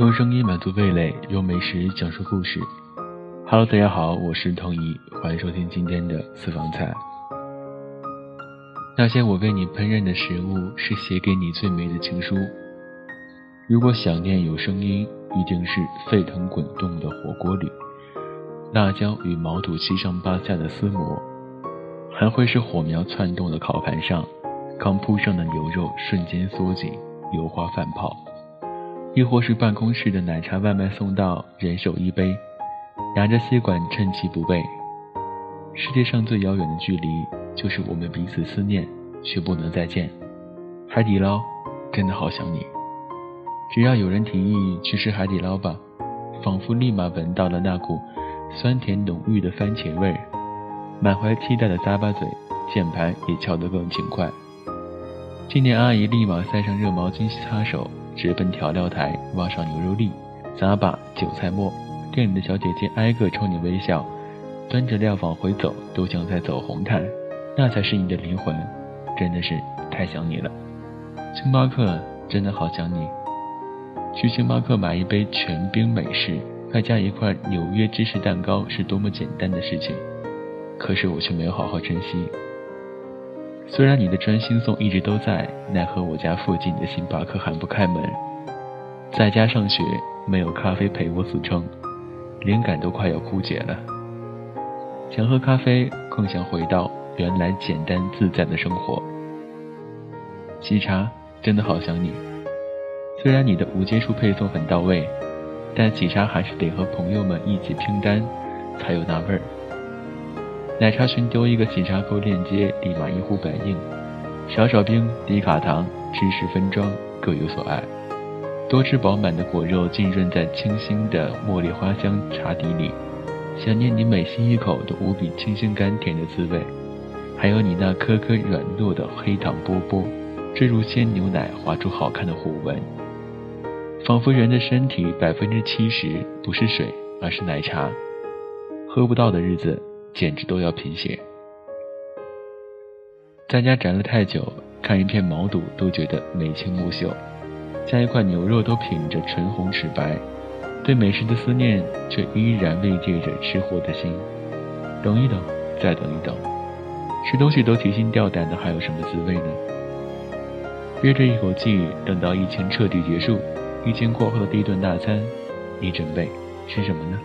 用声音满足味蕾，用美食讲述故事。Hello，大家好，我是童怡，欢迎收听今天的私房菜。那些我为你烹饪的食物，是写给你最美的情书。如果想念有声音，一定是沸腾滚动的火锅里，辣椒与毛肚七上八下的撕磨，还会是火苗窜动的烤盘上，刚铺上的牛肉瞬间缩紧，油花泛泡。亦或是办公室的奶茶外卖送到，人手一杯，拿着吸管趁其不备。世界上最遥远的距离，就是我们彼此思念却不能再见。海底捞，真的好想你。只要有人提议去吃海底捞吧，仿佛立马闻到了那股酸甜浓郁的番茄味儿，满怀期待的咂巴嘴，键盘也敲得更勤快。青年阿姨立马塞上热毛巾擦手。直奔调料台，挖上牛肉粒，撒把韭菜末。店里的小姐姐挨个冲你微笑，端着料往回走，都像在走红毯。那才是你的灵魂，真的是太想你了。星巴克真的好想你。去星巴克买一杯全冰美式，外加一块纽约芝士蛋糕，是多么简单的事情，可是我却没有好好珍惜。虽然你的专心送一直都在，奈何我家附近的星巴克还不开门。在家上学，没有咖啡陪我死撑，灵感都快要枯竭了。想喝咖啡，更想回到原来简单自在的生活。喜茶真的好想你，虽然你的无接触配送很到位，但喜茶还是得和朋友们一起拼单，才有那味儿。奶茶群丢一个喜茶购链接，立马一呼百应。少少冰，低卡糖，芝士分装，各有所爱。多汁饱满的果肉浸润在清新的茉莉花香茶底里，想念你每吸一口都无比清新甘甜的滋味，还有你那颗颗软糯的黑糖波波，坠入鲜牛奶划出好看的虎纹，仿佛人的身体百分之七十不是水，而是奶茶。喝不到的日子。简直都要贫血，在家宅了太久，看一片毛肚都觉得眉清目秀，加一块牛肉都品着唇红齿白，对美食的思念却依然慰藉着吃货的心。等一等，再等一等，吃东西都提心吊胆的，还有什么滋味呢？憋着一口气，等到疫情彻底结束，疫情过后的第一顿大餐，你准备吃什么呢？